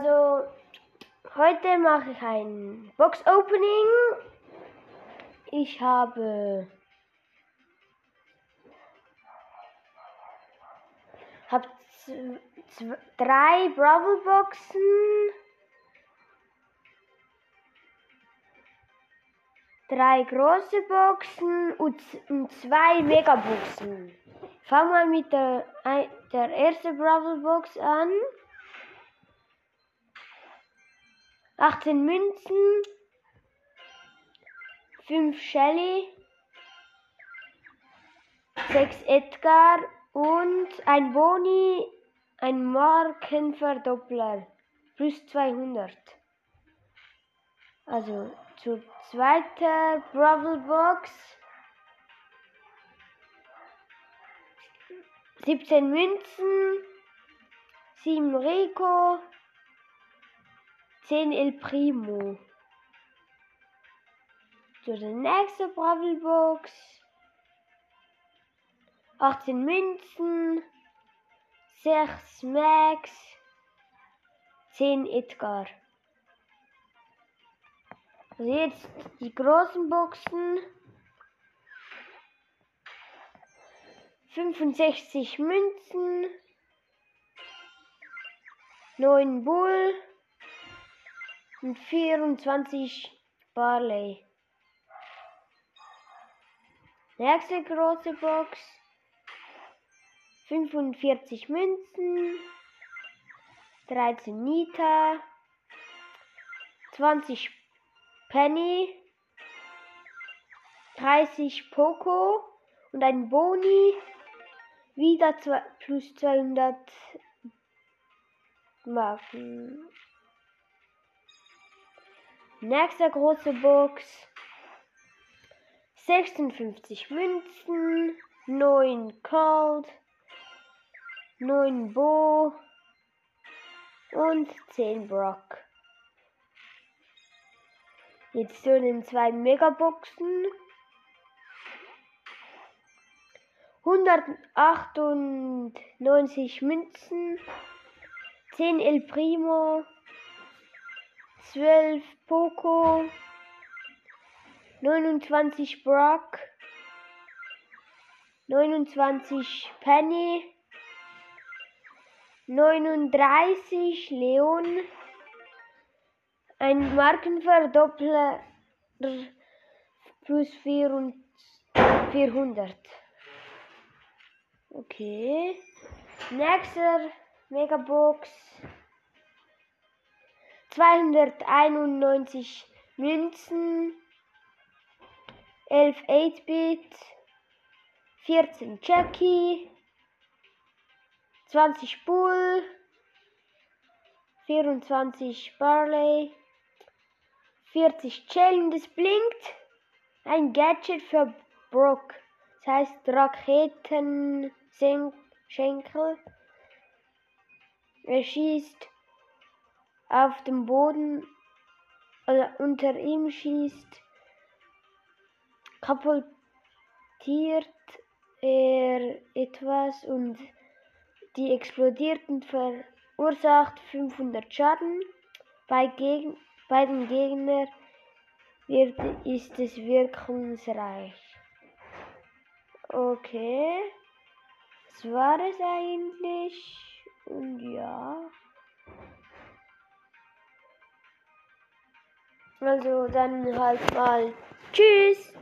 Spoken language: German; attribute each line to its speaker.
Speaker 1: Also, heute mache ich ein Box-Opening. Ich habe. Hab drei Bravel-Boxen. Drei große Boxen und, und zwei Megaboxen. Fangen wir mit der, der ersten Bravel-Box an. 18 Münzen, 5 Shelly, 6 Edgar und ein Boni, ein Markenverdoppler, plus 200. Also zur zweiten Bravel Box. 17 Münzen, 7 Rico, 10 El Primo. Zu der nächsten Box. 18 Münzen. 6 Max. 10 Edgar. Also jetzt die großen Boxen. 65 Münzen. 9 Bull und 24 Barley. Nächste große Box. 45 Münzen. 13 Nita. 20 Penny. 30 Poco und ein Boni. Wieder zwei, plus 200 Marken. Nächste große Box. 56 Münzen, 9 Cold, 9 Bo und 10 Brock. Jetzt zu den zwei Megaboxen. 198 Münzen, 10 El Primo, 12 Poco, 29 Brock, 29 Penny, 39 Leon, ein Markenverdoppler plus 400. Okay. Nächster Megabox. 291 Münzen, 11 8-Bit, 14 Jackie, 20 Bull, 24 Barley, 40 Chellen, das blinkt. Ein Gadget für Brock. Das heißt Raketenschenkel. Er schießt auf dem Boden oder unter ihm schießt, kaputtiert er etwas und die explodiert und verursacht 500 Schaden. Bei, Geg bei den Gegnern wird, ist es wirkungsreich. Okay, das war es eigentlich. Und ja. Also dann halt mal Tschüss.